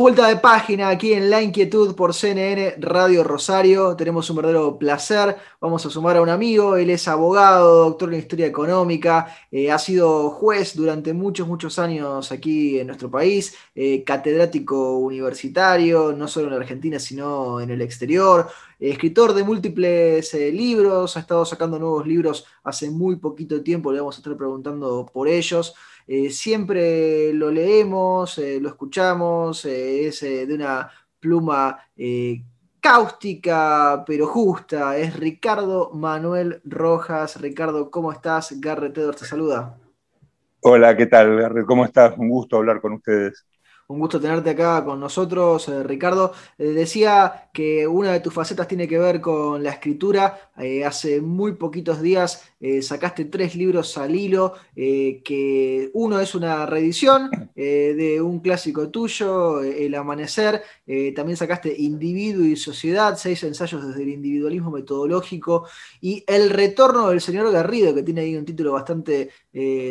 Vuelta de página aquí en La Inquietud por CNN Radio Rosario. Tenemos un verdadero placer. Vamos a sumar a un amigo. Él es abogado, doctor en historia económica. eh, ha sido juez durante muchos, muchos años aquí en nuestro país. eh, catedrático universitario, no solo en Argentina, sino en el exterior. eh, escritor de múltiples libros. Ha estado sacando nuevos libros hace muy poquito tiempo. Le vamos a estar preguntando por ellos. Eh, siempre lo leemos, eh, lo escuchamos, eh, es de una pluma cáustica pero justa. Es Ricardo Manuel Rojas. Ricardo, ¿cómo estás? Garrett Edwards te saluda. Hola, ¿qué tal, Garrett? ¿Cómo estás? Un gusto hablar con ustedes. Un gusto tenerte acá con nosotros, eh, Ricardo. Eh, decía que una de tus facetas tiene que ver con la escritura. Eh, hace muy poquitos días sacaste tres libros al hilo, que uno es una reedición de un clásico tuyo, El Amanecer. También sacaste Individuo y Sociedad, seis ensayos desde el individualismo metodológico. Y El Retorno del Señor Garrido, que tiene ahí un título bastante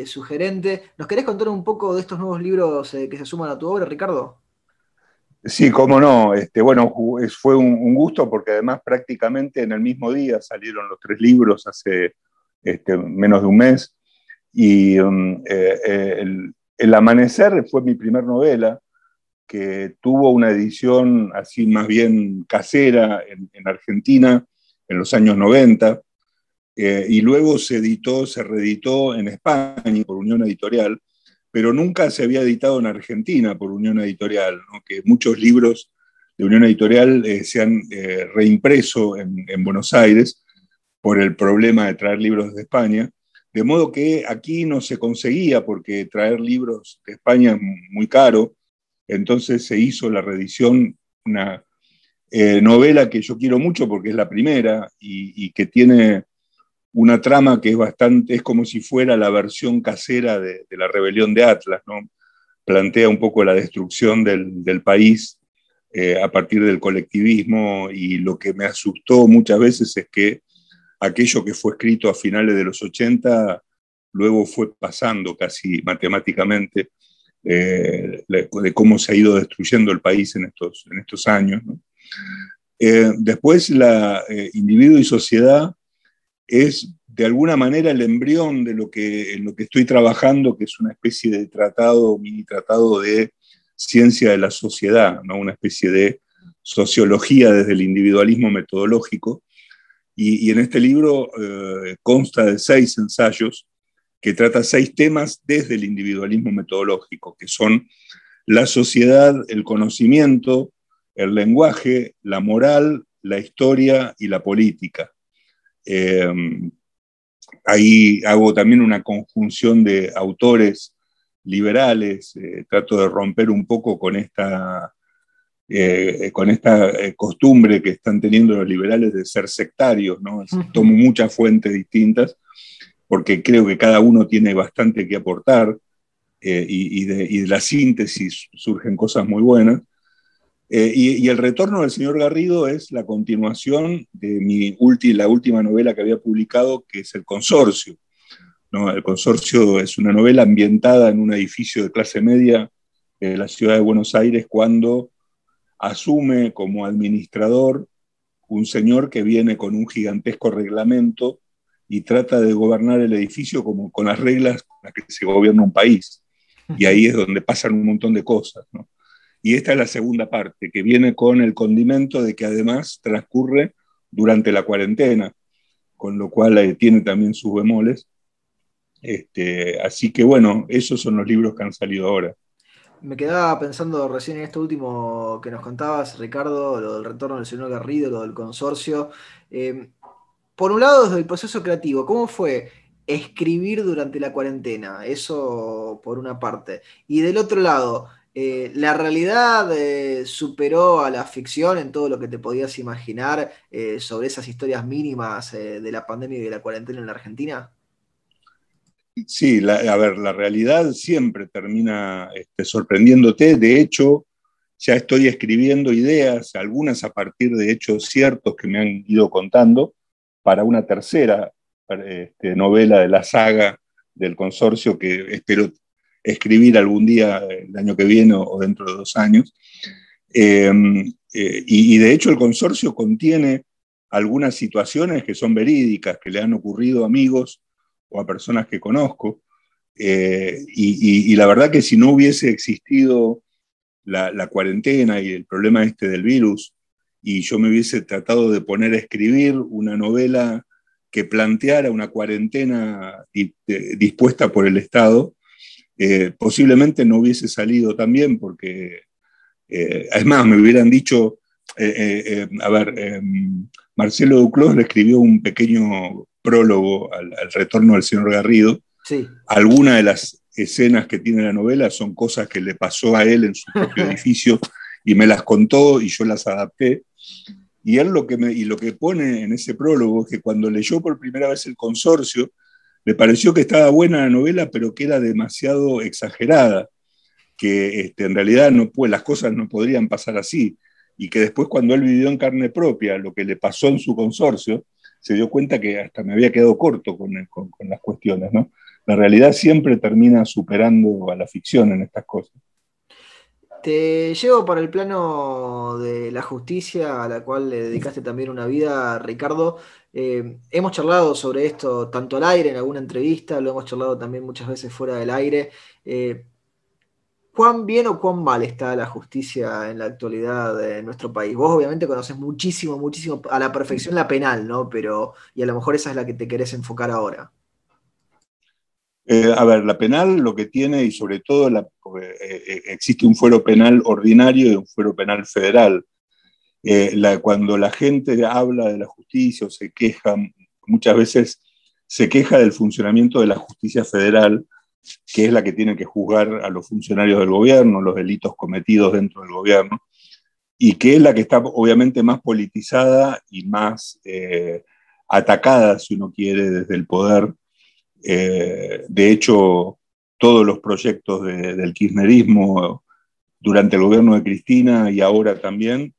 sugerente. ¿Nos querés contar un poco de estos nuevos libros que se suman a tu obra, Ricardo? Sí, cómo no. Este, bueno, fue un, gusto porque además prácticamente en el mismo día salieron los tres libros hace este, menos de un mes. Y um, eh, eh, el, Amanecer fue mi primer novela que tuvo una edición así más bien casera en, en Argentina en los años 90. eh, y luego se editó, se reeditó en España por Unión Editorial, pero nunca se había editado en Argentina por Unión Editorial, que muchos libros de Unión Editorial eh, se han eh, reimpreso en, en Buenos Aires por el problema de traer libros de España, de modo que aquí no se conseguía porque traer libros de España es muy caro, entonces se hizo la reedición, una eh, novela que yo quiero mucho porque es la primera y que tiene una trama que es bastante, es como si fuera la versión casera de, la rebelión de Atlas, ¿no? Plantea un poco la destrucción del, país eh, a partir del colectivismo y lo que me asustó muchas veces es que aquello que fue escrito a finales de los 80 luego fue pasando casi matemáticamente eh, de cómo se ha ido destruyendo el país en estos, en estos años. Eh, después, la individuo y sociedad es de alguna manera el embrión de lo que, en lo que estoy trabajando, que es una especie de tratado, mini tratado de ciencia de la sociedad, ¿no? una especie de sociología desde el individualismo metodológico. Y, en este libro eh, consta de seis ensayos que trata seis temas desde el individualismo metodológico, que son la sociedad, el conocimiento, el lenguaje, la moral, la historia y la política. Eh, ahí hago también una conjunción de autores liberales, eh, trato de romper un poco con esta, eh, con esta costumbre que están teniendo los liberales de ser sectarios, ¿no? Tomo muchas fuentes distintas porque creo que cada uno tiene bastante que aportar eh, y, y, de, y, de, la síntesis surgen cosas muy buenas. Eh, y, el retorno del señor Garrido es la continuación de mi la última novela que había publicado, que es El Consorcio. El Consorcio es una novela ambientada en un edificio de clase media de la ciudad de Buenos Aires cuando asume como administrador un señor que viene con un gigantesco reglamento y trata de gobernar el edificio como con las reglas con las que se gobierna un país. Y ahí es donde pasan un montón de cosas. Y esta es la segunda parte, que viene con el condimento de que además transcurre durante la cuarentena, con lo cual eh, tiene también sus bemoles. Este, así que bueno, esos son los libros que han salido ahora. Me quedaba pensando recién en esto último que nos contabas, Ricardo, lo del retorno del señor Garrido, lo del consorcio. Eh, por un lado, desde el proceso creativo, ¿cómo fue escribir durante la cuarentena? Eso por una parte. Y del otro lado, eh, ¿la realidad eh, superó a la ficción en todo lo que te podías imaginar eh, sobre esas historias mínimas de la pandemia y de la cuarentena en la Argentina? Sí, a ver, la realidad siempre termina este, sorprendiéndote. De hecho, ya estoy escribiendo ideas, algunas a partir de hechos ciertos que me han ido contando, para una tercera este, novela de la saga del consorcio que espero escribir algún día el año que viene o dentro de dos años. Em, eh, y, de hecho el consorcio contiene algunas situaciones que son verídicas, que le han ocurrido a amigos o a personas que conozco. Eh, y, la verdad que si no hubiese existido la, cuarentena y el problema este del virus, y yo me hubiese tratado de poner a escribir una novela que planteara una cuarentena dispuesta por el Estado, eh, posiblemente no hubiese salido también porque, eh, además, me hubieran dicho, eh, a ver, Marcelo Duclos le escribió un pequeño prólogo al, retorno del señor Garrido. Sí. Algunas de las escenas que tiene la novela son cosas que le pasó a él en su propio edificio y me las contó y yo las adapté. Y él lo que, me, y lo que pone en ese prólogo es que cuando leyó por primera vez el consorcio, le pareció que estaba buena la novela, pero que era demasiado exagerada, que este, en realidad las cosas no podrían pasar así, y que después cuando él vivió en carne propia lo que le pasó en su consorcio, se dio cuenta que hasta me había quedado corto con, con, con las cuestiones. ¿no? La realidad siempre termina superando a la ficción en estas cosas. Te llevo para el plano de la justicia, a la cual le dedicaste también una vida, Ricardo. Eh, hemos charlado sobre esto tanto al aire en alguna entrevista, lo hemos charlado también muchas veces fuera del aire. Eh, ¿Cuán bien o cuán mal está la justicia en la actualidad de nuestro país? Vos obviamente conoces muchísimo, muchísimo a la perfección la penal, ¿no? Pero, y a lo mejor esa es la que te querés enfocar ahora. Eh, a ver, la penal lo que tiene, y sobre todo eh, eh, existe un fuero penal ordinario y un fuero penal federal. cuando la gente habla de la justicia o se queja, muchas veces se queja del funcionamiento de la justicia federal, que es la que tiene que juzgar a los funcionarios del gobierno, los delitos cometidos dentro del gobierno, y que es la que está obviamente más politizada y más atacada, si uno quiere, desde el poder eh, de hecho, todos los proyectos del kirchnerismo durante el gobierno de Cristina y ahora también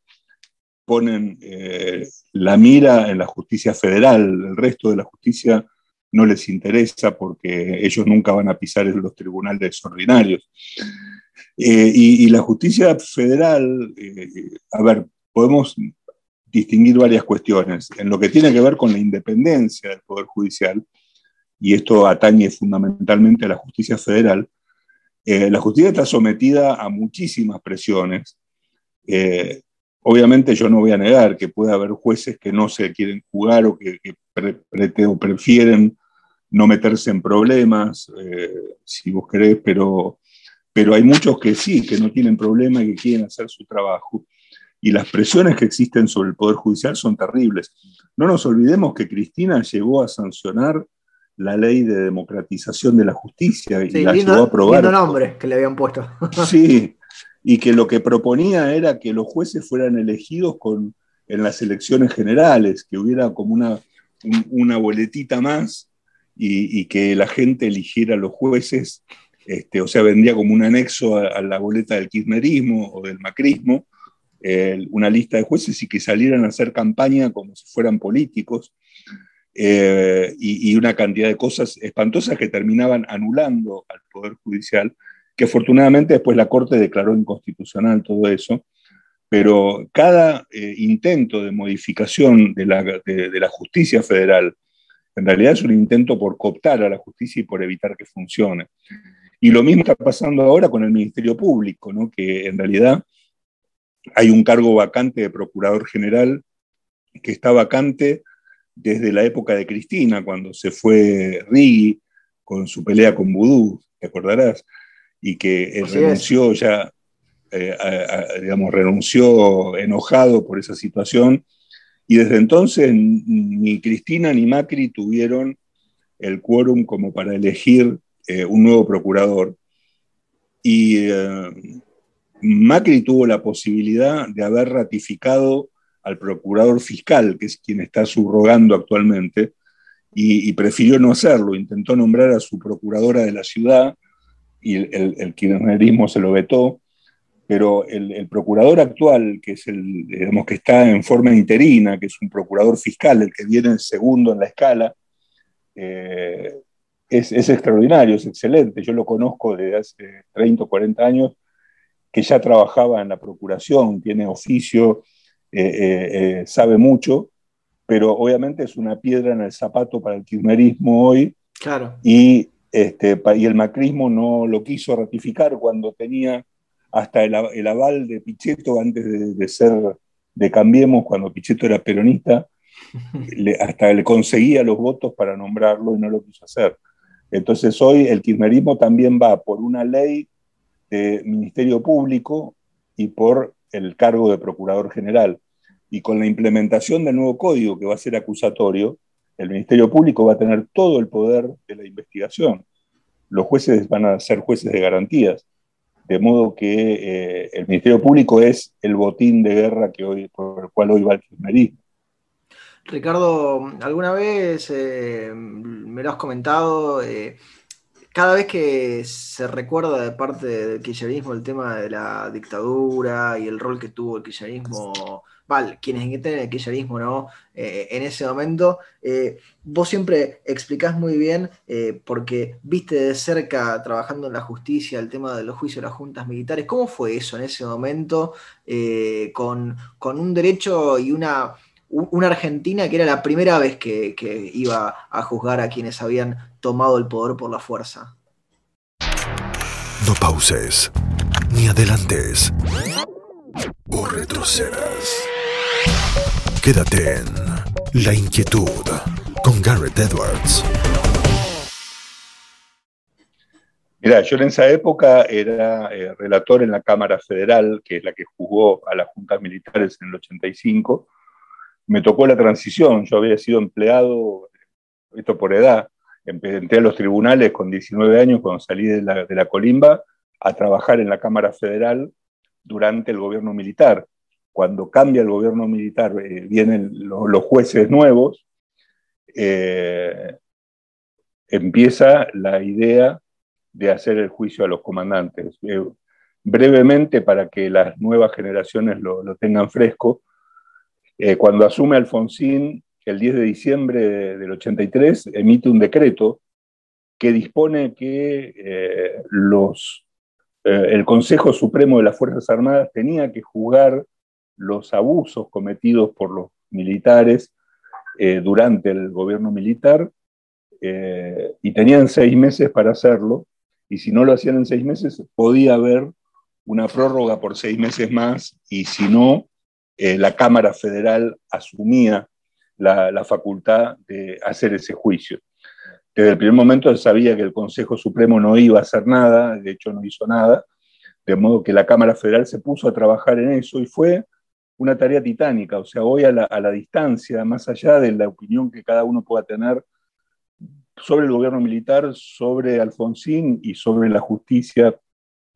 ponen eh, la mira en la justicia federal. El resto de la justicia no les interesa porque ellos nunca van a pisar en los tribunales ordinarios. Eh, y, la justicia federal, a ver, podemos distinguir varias cuestiones. En lo que tiene que ver con la independencia del Poder Judicial, y esto atañe fundamentalmente a la justicia federal, eh, la justicia está sometida a muchísimas presiones. Eh, obviamente yo no voy a negar que puede haber jueces que no se quieren jugar o que, prefieren no meterse en problemas, eh, si vos querés, pero, pero hay muchos que sí, que no tienen problema y que quieren hacer su trabajo. Y las presiones que existen sobre el Poder Judicial son terribles. No nos olvidemos que Cristina llegó a sancionar la ley de democratización de la justicia y la lindo, a aprobar. nombre que le habían puesto. sí, y que lo que proponía era que los jueces fueran elegidos con, en las elecciones generales, que hubiera como una, una boletita más y, que la gente eligiera a los jueces, este, o sea, vendría como un anexo a, la boleta del kirchnerismo o del macrismo, una lista de jueces y que salieran a hacer campaña como si fueran políticos. Eh, y, una cantidad de cosas espantosas que terminaban anulando al Poder Judicial, que afortunadamente después la Corte declaró inconstitucional todo eso, pero cada eh, intento de modificación de la, de, la, justicia federal en realidad es un intento por cooptar a la justicia y por evitar que funcione. Y lo mismo está pasando ahora con el Ministerio Público, ¿no? que en realidad hay un cargo vacante de Procurador General que está vacante desde la época de Cristina, cuando se fue Riggi con su pelea con Vudú, ¿te acordarás? Y que renunció ya, eh, digamos, renunció enojado por esa situación. Y desde entonces ni Cristina ni Macri tuvieron el quórum como para elegir eh, un nuevo procurador. Y eh, Macri tuvo la posibilidad de haber ratificado al procurador fiscal, que es quien está subrogando actualmente, y, prefirió no hacerlo, intentó nombrar a su procuradora de la ciudad y el, kirchnerismo se lo vetó, pero el, procurador actual, que es el, digamos, que está en forma interina, que es un procurador fiscal, el que viene segundo en la escala, eh, es, extraordinario, es excelente. Yo lo conozco desde hace 30 o 40 años, que ya trabajaba en la procuración, tiene oficio, eh, eh, sabe mucho, pero obviamente es una piedra en el zapato para el kirchnerismo hoy. Claro. Y, este, y el macrismo no lo quiso ratificar cuando tenía hasta el, aval de Pichetto antes de, ser de Cambiemos, cuando Pichetto era peronista, hasta le conseguía los votos para nombrarlo y no lo quiso hacer. Entonces hoy el kirchnerismo también va por una ley de Ministerio Público y por el cargo de Procurador General y con la implementación del nuevo código que va a ser acusatorio, el Ministerio Público va a tener todo el poder de la investigación. Los jueces van a ser jueces de garantías, de modo que eh, el Ministerio Público es el botín de guerra que hoy, por el cual hoy va el kirchnerismo. Ricardo, alguna vez eh, me lo has comentado, eh, cada vez que se recuerda de parte del kirchnerismo el tema de la dictadura y el rol que tuvo el kirchnerismo vale, quienes entienden el kirchnerismo, ¿no? Eh, en ese momento, eh, vos siempre explicás muy bien, eh, porque viste de cerca trabajando en la justicia el tema de los juicios de las juntas militares, ¿cómo fue eso en ese momento con, un derecho y una, una Argentina que era la primera vez que, que iba a juzgar a quienes habían tomado el poder por la fuerza? No pauses, ni adelantes, o retrocedas. Quédate en La Inquietud con Garrett Edwards. Mira, yo en esa época era eh, relator en la Cámara Federal, que es la que juzgó a las juntas militares en el 85. Me tocó la transición, yo había sido empleado, esto por edad, entré a los tribunales con 19 años cuando salí de la, colimba a trabajar en la Cámara Federal durante el gobierno militar cuando cambia el gobierno militar, eh, vienen los jueces nuevos, eh, empieza la idea de hacer el juicio a los comandantes. Eh, brevemente, para que las nuevas generaciones lo, tengan fresco, cuando asume Alfonsín, el 10 de diciembre del 83, emite un decreto que dispone que los, el Consejo Supremo de las Fuerzas Armadas tenía que juzgar los abusos cometidos por los militares eh, durante el gobierno militar eh, y tenían seis meses para hacerlo y si no lo hacían en seis meses podía haber una prórroga por seis meses más y si no, eh, la Cámara Federal asumía la, la, facultad de hacer ese juicio. Desde el primer momento se sabía que el Consejo Supremo no iba a hacer nada, de hecho no hizo nada, de modo que la Cámara Federal se puso a trabajar en eso y fue una tarea titánica, o sea, hoy a la, distancia, más allá de la opinión que cada uno pueda tener sobre el gobierno militar, sobre Alfonsín y sobre la justicia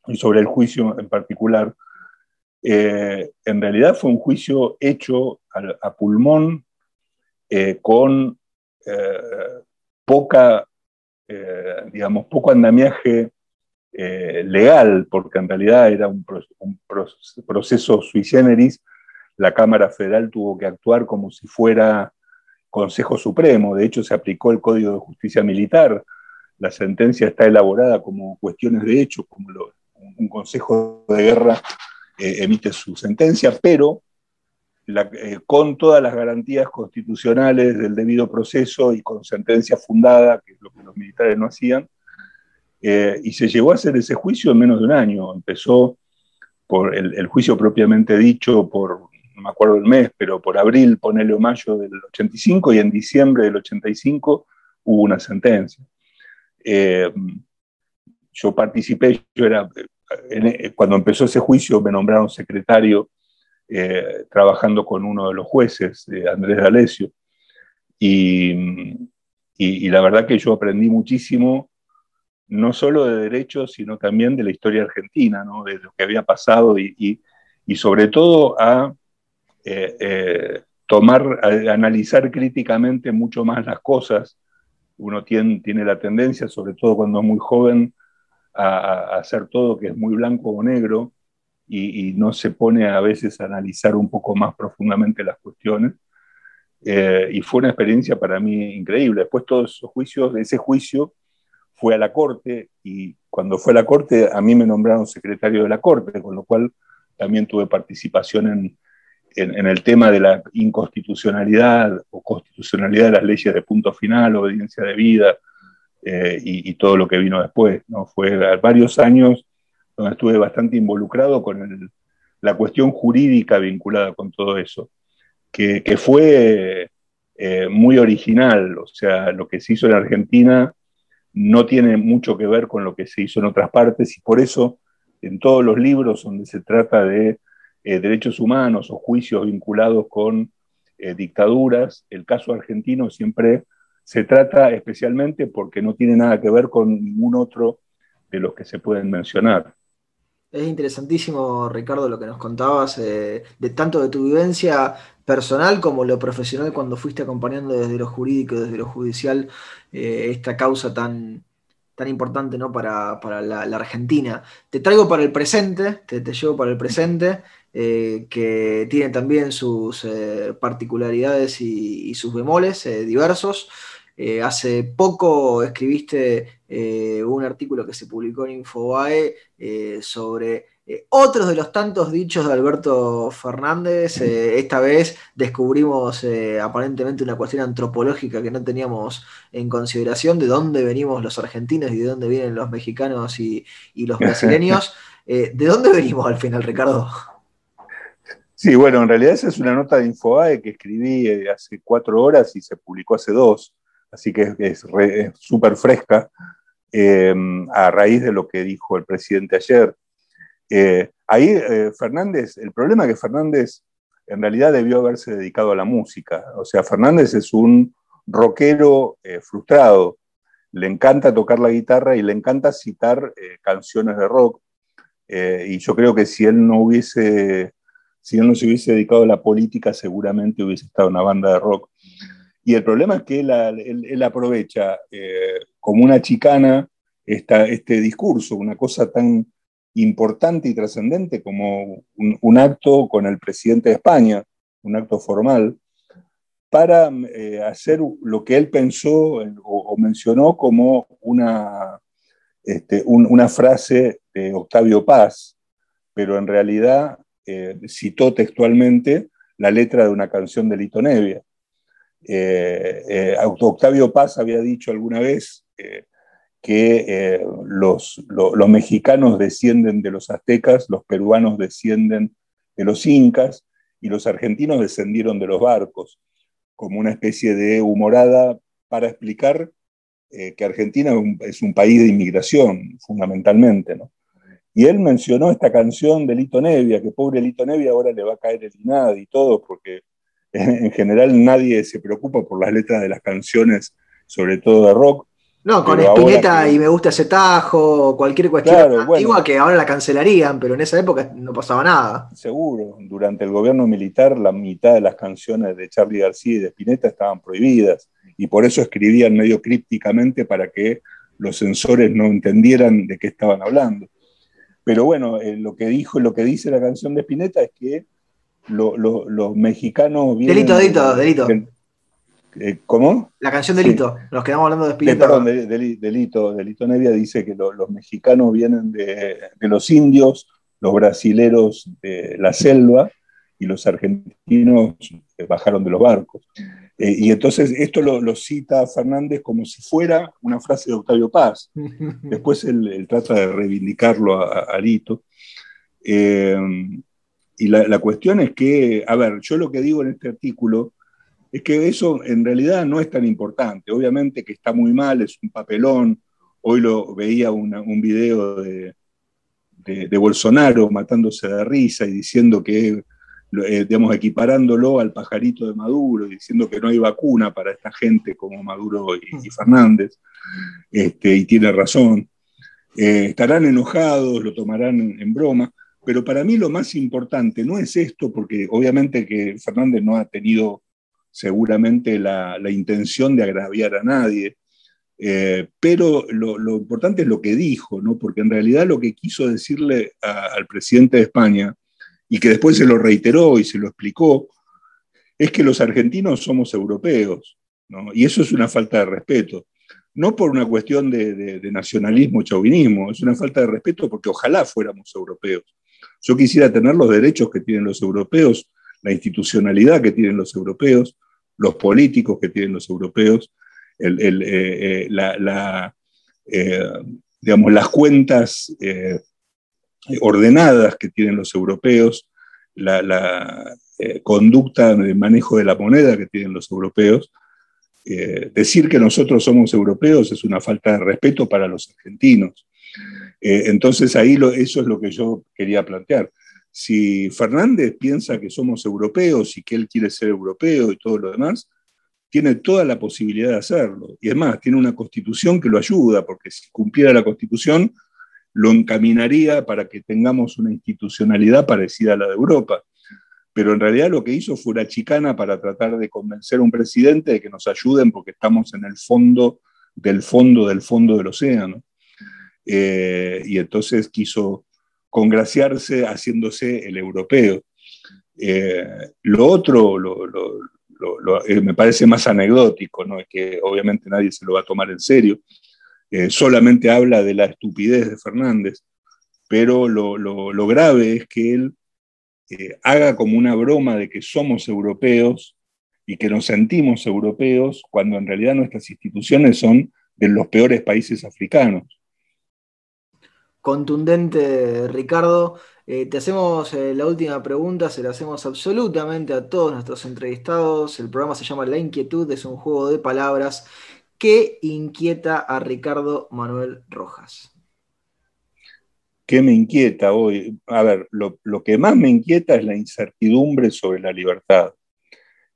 y sobre el juicio en particular, eh, en realidad fue un juicio hecho a, pulmón eh, con eh, poca, digamos, poco andamiaje legal, porque en realidad era un, proceso sui generis la Cámara Federal tuvo que actuar como si fuera Consejo Supremo. De hecho, se aplicó el Código de Justicia Militar. La sentencia está elaborada como cuestiones de hecho, como un Consejo de Guerra eh, emite su sentencia, pero eh, con todas las garantías constitucionales del debido proceso y con sentencia fundada, que es lo que los militares no hacían, eh, y se llegó a hacer ese juicio en menos de un año. Empezó por el juicio propiamente dicho por no me acuerdo el mes, pero por abril, ponele mayo del 85, y en diciembre del 85 hubo una sentencia. Yo participé, yo era, cuando empezó ese juicio me nombraron secretario eh, trabajando con uno de los jueces, Andrés D'Alessio, y, y, la verdad que yo aprendí muchísimo, no solo de derechos, sino también de la historia argentina, ¿no? de lo que había pasado y, y sobre todo a eh, eh, tomar, analizar críticamente mucho más las cosas uno tiene, tiene la tendencia, sobre todo cuando es muy joven, a, hacer todo que es muy blanco o negro y, no se pone a veces a analizar un poco más profundamente las cuestiones. Eh, y fue una experiencia para mí increíble. Después todos esos juicios, ese juicio fue a la corte y cuando fue a la corte a mí me nombraron secretario de la corte, con lo cual también tuve participación en, en, el tema de la inconstitucionalidad o constitucionalidad de las leyes de punto final, obediencia de vida eh, y, todo lo que vino después. ¿no? Fue varios años donde estuve bastante involucrado con la cuestión jurídica vinculada con todo eso, que, fue eh, muy original. O sea, lo que se hizo en Argentina no tiene mucho que ver con lo que se hizo en otras partes y por eso en todos los libros donde se trata de eh, derechos humanos o juicios vinculados con dictaduras. El caso argentino siempre se trata especialmente porque no tiene nada que ver con ningún otro de los que se pueden mencionar. Es interesantísimo, Ricardo, lo que nos contabas, eh, de tanto de tu vivencia personal como lo profesional cuando fuiste acompañando desde lo jurídico, desde lo judicial, esta causa tan, tan importante ¿no? para, la, Argentina. Te traigo para el presente, te, te llevo para el presente. Eh, que tiene también sus eh, particularidades y, sus bemoles eh, hace poco escribiste un artículo que se publicó en Infobae sobre otros de los tantos dichos de Alberto Fernández. esta vez descubrimos aparentemente una cuestión antropológica que no teníamos en consideración, de dónde venimos los argentinos y de dónde vienen los mexicanos y, y los brasileños. ¿De dónde venimos al final, Ricardo? Sí, bueno, en realidad esa es una nota de Infobae que escribí eh, hace cuatro horas y se publicó hace dos, así que es súper fresca em, a raíz de lo que dijo el presidente ayer. Eh, ahí eh, Fernández, el problema es que Fernández en realidad debió haberse dedicado a la música, o sea, Fernández es un rockero frustrado, le encanta tocar la guitarra y le encanta citar canciones de rock, y yo creo que si él no hubiese si él no se hubiese dedicado a la política, seguramente hubiese estado en una banda de rock. Y el problema es que él, aprovecha eh, como una chicana este discurso, una cosa tan importante y trascendente como un, acto con el presidente de España, un acto formal, para eh, hacer lo que él pensó o, mencionó como una, este, una frase de Octavio Paz, pero en realidad eh, citó textualmente la letra de una canción de Lito Nevia. Eh, eh, Octavio Paz había dicho alguna vez que los, los, mexicanos descienden de los aztecas, los peruanos descienden de los incas y los argentinos descendieron de los barcos, como una especie de humorada para explicar que Argentina es un, país de inmigración, fundamentalmente. ¿no? Y él mencionó esta canción de Lito Nevia, que pobre Lito Nevia ahora le va a caer el INAD y todo, porque en general nadie se preocupa por las letras de las canciones, sobre todo de rock. No, con Espineta y me gusta ese tajo, cualquier cuestión antigua que ahora la cancelarían, pero en esa época no pasaba nada. Seguro, durante el gobierno militar la mitad de las canciones de Charlie García y de Spinetta estaban prohibidas y por eso escribían medio crípticamente para que los censores no entendieran de qué estaban hablando. Pero bueno, eh, lo que dijo, lo que dice la canción de Spinetta es que los mexicanos vienen... Delito, delito, delito. Eh, ¿Cómo? La canción Delito, nos quedamos hablando de Spinetta. perdón, Delito, Delito Nevia dice que los mexicanos vienen de, los indios, los brasileros de la selva y los argentinos bajaron de los barcos. Eh, y entonces esto lo, cita Fernández como si fuera una frase de Octavio Paz. Después él, trata de reivindicarlo a, Lito. Eh, y la, cuestión es que, a ver, yo lo que digo en este artículo es que eso en realidad no es tan importante. Obviamente que está muy mal, es un papelón. Hoy lo veía un video de, de Bolsonaro matándose de risa y diciendo que eh, digamos, equiparándolo al pajarito de Maduro, diciendo que no hay vacuna para esta gente como Maduro y, Fernández, este, y tiene razón. Eh, estarán enojados, lo tomarán en, broma, pero para mí lo más importante no es esto, porque obviamente que Fernández no ha tenido seguramente la, intención de agraviar a nadie, Eh, pero lo, importante es lo que dijo, ¿no? porque en realidad lo que quiso decirle al presidente de España, y que después se lo reiteró y se lo explicó, es que los argentinos somos europeos, ¿no? y eso es una falta de respeto. No por una cuestión de, de nacionalismo, chauvinismo, es una falta de respeto porque ojalá fuéramos europeos. Yo quisiera tener los derechos que tienen los europeos, la institucionalidad que tienen los europeos, los políticos que tienen los europeos, eh, eh, eh, las cuentas ordenadas que tienen los europeos, la, conducta de manejo de la moneda que tienen los europeos. decir que nosotros somos europeos es una falta de respeto para los argentinos. Entonces ahí eso es lo que yo quería plantear. Si Fernández piensa que somos europeos y que él quiere ser europeo y todo lo demás, tiene toda la posibilidad de hacerlo. Y además, tiene una constitución que lo ayuda, porque si cumpliera la constitución, lo encaminaría para que tengamos una institucionalidad parecida a la de Europa. Pero en realidad lo que hizo fue una chicana para tratar de convencer a un presidente de que nos ayuden porque estamos en el fondo del fondo del fondo del océano. Eh, y entonces quiso congraciarse haciéndose el europeo. Eh, lo otro, eh, me parece más anecdótico, ¿no? que obviamente nadie se lo va a tomar en serio, solamente habla de la estupidez de Fernández, pero lo, grave es que él haga como una broma de que somos europeos y que nos sentimos europeos, cuando en realidad nuestras instituciones son de los peores países africanos. Contundente, Ricardo. Eh, te hacemos eh, la última pregunta, se la hacemos absolutamente a todos nuestros entrevistados. El programa se llama La Inquietud, es un juego de palabras que inquieta a Ricardo Manuel Rojas. ¿Qué me inquieta hoy? A ver, lo, que más me inquieta es la incertidumbre sobre la libertad.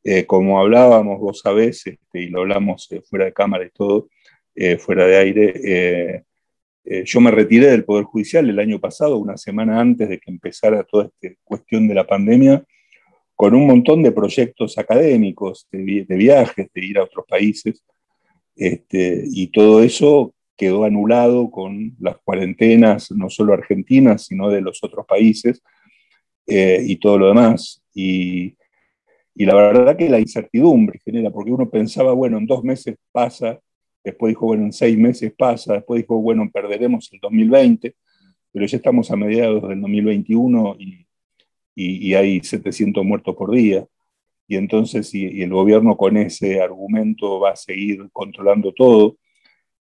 Eh, como hablábamos vos sabés, este, y lo hablamos fuera de cámara y todo, fuera de aire, eh, yo me retiré del Poder Judicial el año pasado, una semana antes de que empezara toda esta cuestión de la pandemia, con un montón de proyectos académicos, de, viajes, de ir a otros países, este, y todo eso quedó anulado con las cuarentenas, no solo argentinas, sino de los otros países, eh, y todo lo demás. Y, y la verdad que la incertidumbre genera, porque uno pensaba, bueno, en dos meses pasa después dijo, bueno, en seis meses pasa, después dijo, bueno, perderemos el 2020, pero ya estamos a mediados del 2021 y, y, hay 700 muertos por día. Y entonces, y, el gobierno con ese argumento va a seguir controlando todo.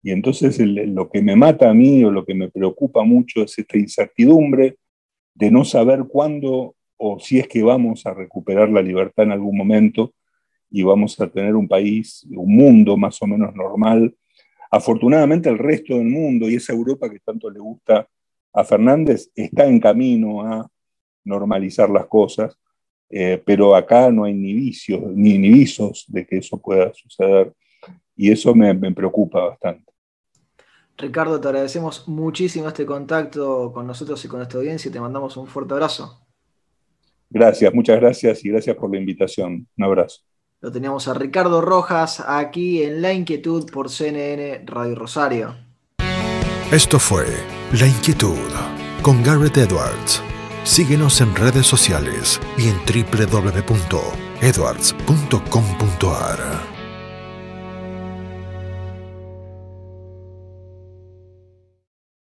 Y entonces lo que me mata a mí o lo que me preocupa mucho es esta incertidumbre de no saber cuándo o si es que vamos a recuperar la libertad en algún momento y vamos a tener un país, un mundo más o menos normal. Afortunadamente el resto del mundo y esa Europa que tanto le gusta a Fernández está en camino a normalizar las cosas, eh, pero acá no hay ni vicios, ni, ni visos de que eso pueda suceder y eso me, me preocupa bastante. Ricardo, te agradecemos muchísimo este contacto con nosotros y con esta audiencia y te mandamos un fuerte abrazo. Gracias, muchas gracias y gracias por la invitación. Un abrazo. Lo teníamos a Ricardo Rojas aquí en La Inquietud por CNN Radio Rosario. Esto fue La Inquietud con Garrett Edwards. Síguenos en redes sociales y en www.edwards.com.ar.